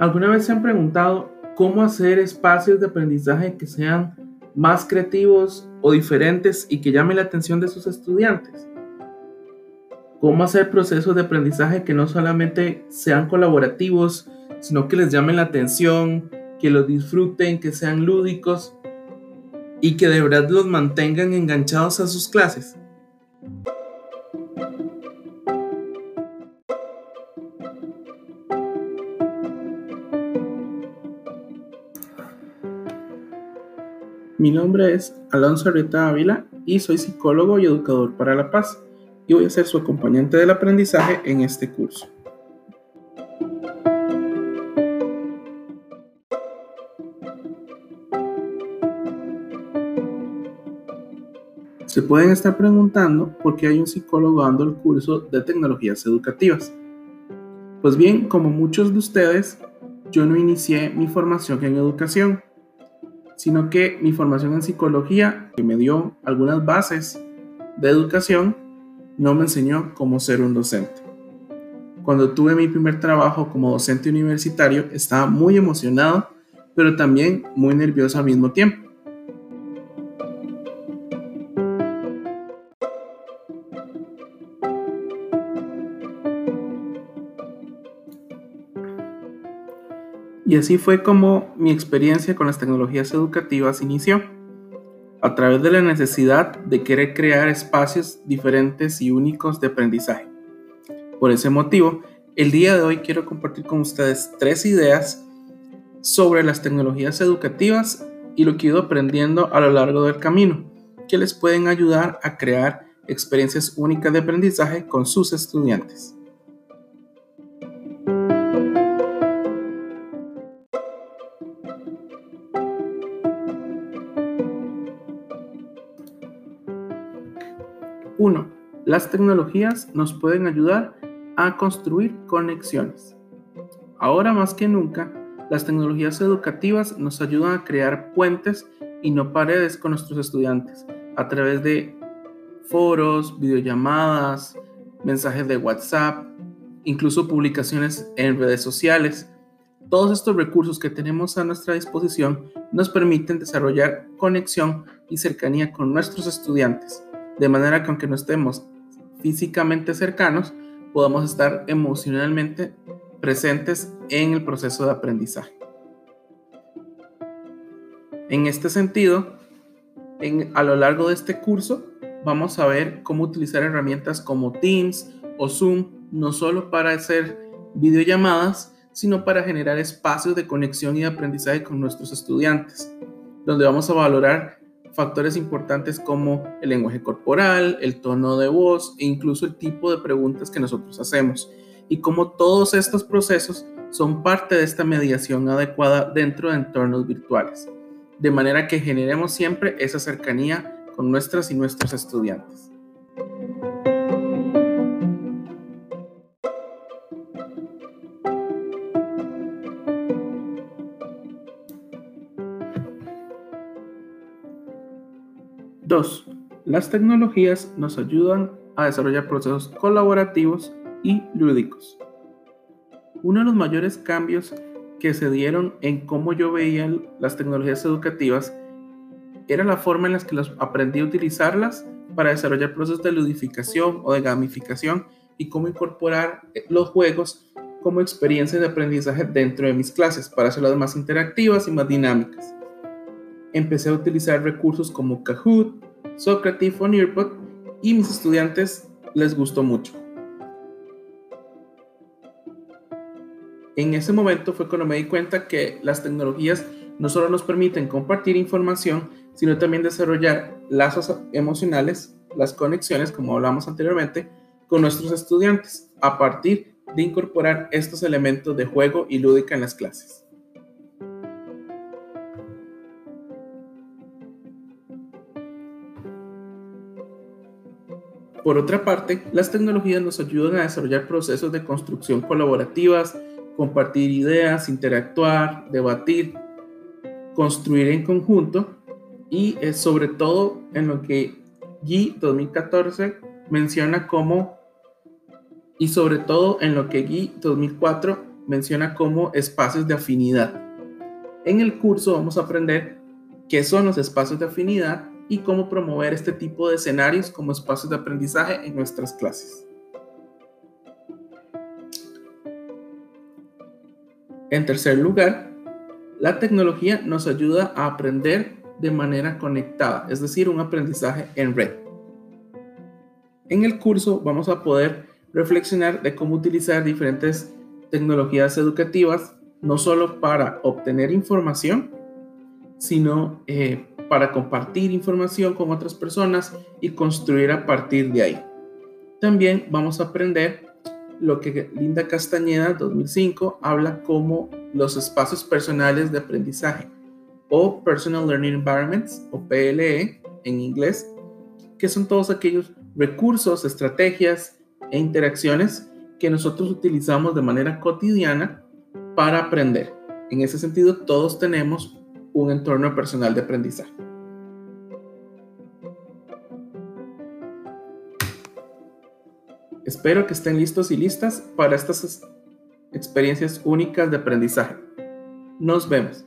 ¿Alguna vez se han preguntado cómo hacer espacios de aprendizaje que sean más creativos o diferentes y que llamen la atención de sus estudiantes? ¿Cómo hacer procesos de aprendizaje que no solamente sean colaborativos, sino que les llamen la atención, que los disfruten, que sean lúdicos y que de verdad los mantengan enganchados a sus clases? Mi nombre es Alonso Arrieta Ávila y soy psicólogo y educador para la paz y voy a ser su acompañante del aprendizaje en este curso. Se pueden estar preguntando por qué hay un psicólogo dando el curso de tecnologías educativas. Pues bien, como muchos de ustedes, yo no inicié mi formación en educación sino que mi formación en psicología, que me dio algunas bases de educación, no me enseñó cómo ser un docente. Cuando tuve mi primer trabajo como docente universitario, estaba muy emocionado, pero también muy nervioso al mismo tiempo. Y así fue como mi experiencia con las tecnologías educativas inició, a través de la necesidad de querer crear espacios diferentes y únicos de aprendizaje. Por ese motivo, el día de hoy quiero compartir con ustedes tres ideas sobre las tecnologías educativas y lo que he ido aprendiendo a lo largo del camino, que les pueden ayudar a crear experiencias únicas de aprendizaje con sus estudiantes. 1. Las tecnologías nos pueden ayudar a construir conexiones. Ahora más que nunca, las tecnologías educativas nos ayudan a crear puentes y no paredes con nuestros estudiantes a través de foros, videollamadas, mensajes de WhatsApp, incluso publicaciones en redes sociales. Todos estos recursos que tenemos a nuestra disposición nos permiten desarrollar conexión y cercanía con nuestros estudiantes de manera que aunque no estemos físicamente cercanos, podamos estar emocionalmente presentes en el proceso de aprendizaje. En este sentido, a lo largo de este curso vamos a ver cómo utilizar herramientas como Teams o Zoom, no solo para hacer videollamadas, sino para generar espacios de conexión y de aprendizaje con nuestros estudiantes, donde vamos a valorar factores importantes como el lenguaje corporal, el tono de voz e incluso el tipo de preguntas que nosotros hacemos y cómo todos estos procesos son parte de esta mediación adecuada dentro de entornos virtuales, de manera que generemos siempre esa cercanía con nuestras y nuestros estudiantes. 2. Las tecnologías nos ayudan a desarrollar procesos colaborativos y lúdicos. Uno de los mayores cambios que se dieron en cómo yo veía las tecnologías educativas era la forma en la que los aprendí a utilizarlas para desarrollar procesos de ludificación o de gamificación y cómo incorporar los juegos como experiencia de aprendizaje dentro de mis clases para hacerlas más interactivas y más dinámicas empecé a utilizar recursos como Kahoot, Socrative o Nearpod y mis estudiantes les gustó mucho. En ese momento fue cuando me di cuenta que las tecnologías no solo nos permiten compartir información, sino también desarrollar lazos emocionales, las conexiones, como hablamos anteriormente, con nuestros estudiantes, a partir de incorporar estos elementos de juego y lúdica en las clases. Por otra parte, las tecnologías nos ayudan a desarrollar procesos de construcción colaborativas, compartir ideas, interactuar, debatir, construir en conjunto y sobre todo en lo que G 2014 menciona como y sobre todo en lo que GUI 2004 menciona como espacios de afinidad. En el curso vamos a aprender qué son los espacios de afinidad y cómo promover este tipo de escenarios como espacios de aprendizaje en nuestras clases. En tercer lugar, la tecnología nos ayuda a aprender de manera conectada, es decir, un aprendizaje en red. En el curso vamos a poder reflexionar de cómo utilizar diferentes tecnologías educativas, no solo para obtener información, sino eh, para compartir información con otras personas y construir a partir de ahí. También vamos a aprender lo que Linda Castañeda 2005 habla como los espacios personales de aprendizaje o Personal Learning Environments o PLE en inglés, que son todos aquellos recursos, estrategias e interacciones que nosotros utilizamos de manera cotidiana para aprender. En ese sentido, todos tenemos un entorno personal de aprendizaje. Espero que estén listos y listas para estas experiencias únicas de aprendizaje. Nos vemos.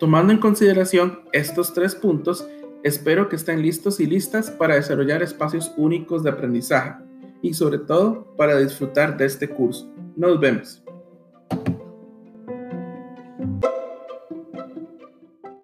Tomando en consideración estos tres puntos, espero que estén listos y listas para desarrollar espacios únicos de aprendizaje y sobre todo para disfrutar de este curso. Nos vemos.